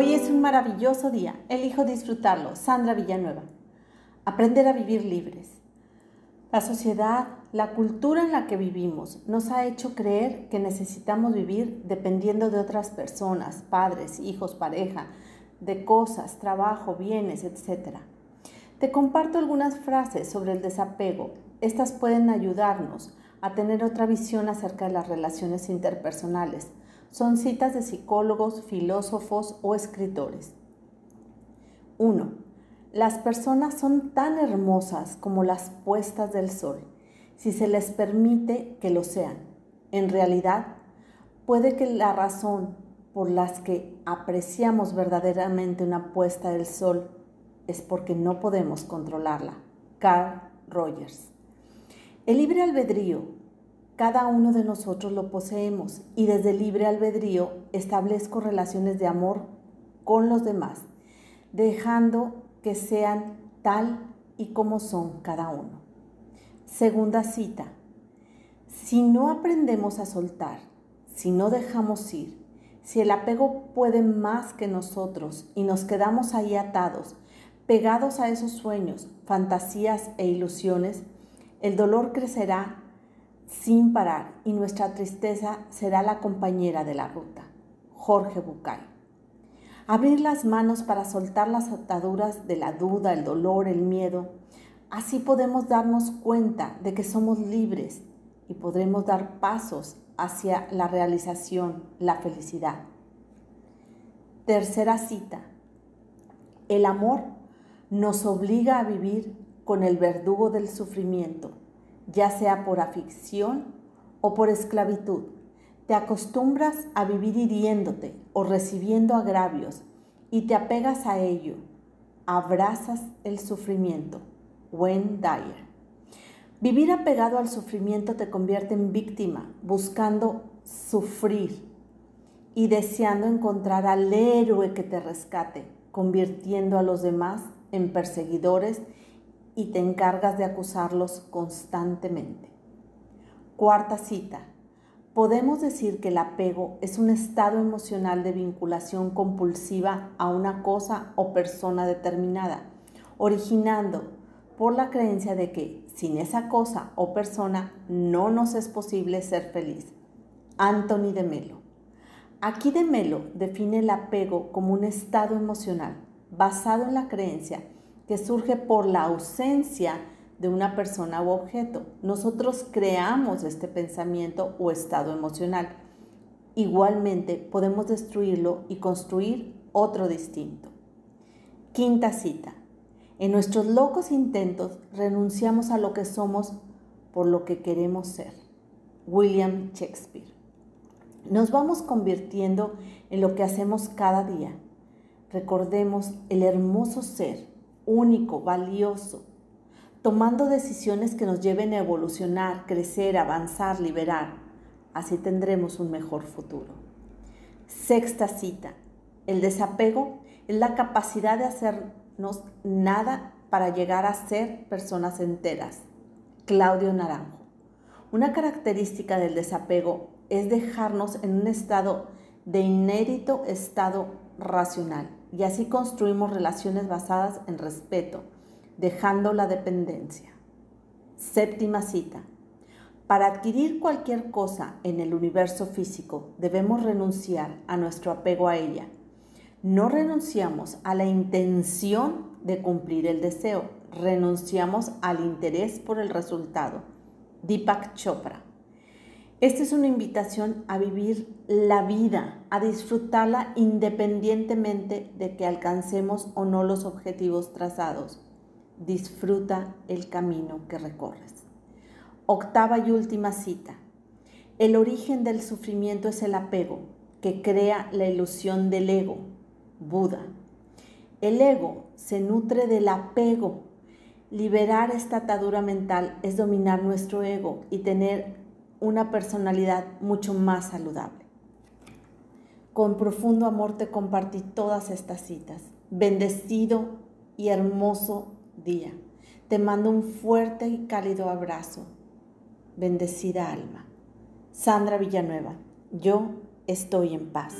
Hoy es un maravilloso día. Elijo disfrutarlo. Sandra Villanueva. Aprender a vivir libres. La sociedad, la cultura en la que vivimos nos ha hecho creer que necesitamos vivir dependiendo de otras personas, padres, hijos, pareja, de cosas, trabajo, bienes, etc. Te comparto algunas frases sobre el desapego. Estas pueden ayudarnos a tener otra visión acerca de las relaciones interpersonales. Son citas de psicólogos, filósofos o escritores. 1. Las personas son tan hermosas como las puestas del sol, si se les permite que lo sean. En realidad, puede que la razón por las que apreciamos verdaderamente una puesta del sol es porque no podemos controlarla. Carl Rogers. El libre albedrío, cada uno de nosotros lo poseemos y desde libre albedrío establezco relaciones de amor con los demás, dejando que sean tal y como son cada uno. Segunda cita. Si no aprendemos a soltar, si no dejamos ir, si el apego puede más que nosotros y nos quedamos ahí atados, pegados a esos sueños, fantasías e ilusiones, el dolor crecerá sin parar y nuestra tristeza será la compañera de la ruta. Jorge Bucay. Abrir las manos para soltar las ataduras de la duda, el dolor, el miedo. Así podemos darnos cuenta de que somos libres y podremos dar pasos hacia la realización, la felicidad. Tercera cita. El amor nos obliga a vivir con el verdugo del sufrimiento, ya sea por afición o por esclavitud te acostumbras a vivir hiriéndote o recibiendo agravios y te apegas a ello. Abrazas el sufrimiento. Wayne Dyer. Vivir apegado al sufrimiento te convierte en víctima, buscando sufrir y deseando encontrar al héroe que te rescate, convirtiendo a los demás en perseguidores y te encargas de acusarlos constantemente. Cuarta cita. Podemos decir que el apego es un estado emocional de vinculación compulsiva a una cosa o persona determinada, originando por la creencia de que sin esa cosa o persona no nos es posible ser feliz. Anthony de Melo. Aquí de Melo define el apego como un estado emocional basado en la creencia que surge por la ausencia de una persona u objeto. Nosotros creamos este pensamiento o estado emocional. Igualmente podemos destruirlo y construir otro distinto. Quinta cita. En nuestros locos intentos renunciamos a lo que somos por lo que queremos ser. William Shakespeare. Nos vamos convirtiendo en lo que hacemos cada día. Recordemos el hermoso ser, único, valioso, tomando decisiones que nos lleven a evolucionar, crecer, avanzar, liberar. Así tendremos un mejor futuro. Sexta cita. El desapego es la capacidad de hacernos nada para llegar a ser personas enteras. Claudio Naranjo. Una característica del desapego es dejarnos en un estado de inédito estado racional y así construimos relaciones basadas en respeto, dejando la dependencia. Séptima cita. Para adquirir cualquier cosa en el universo físico debemos renunciar a nuestro apego a ella. No renunciamos a la intención de cumplir el deseo, renunciamos al interés por el resultado. Deepak Chopra. Esta es una invitación a vivir la vida, a disfrutarla independientemente de que alcancemos o no los objetivos trazados disfruta el camino que recorres. Octava y última cita. El origen del sufrimiento es el apego, que crea la ilusión del ego, Buda. El ego se nutre del apego. Liberar esta atadura mental es dominar nuestro ego y tener una personalidad mucho más saludable. Con profundo amor te compartí todas estas citas. Bendecido y hermoso día. Te mando un fuerte y cálido abrazo. Bendecida alma. Sandra Villanueva, yo estoy en paz.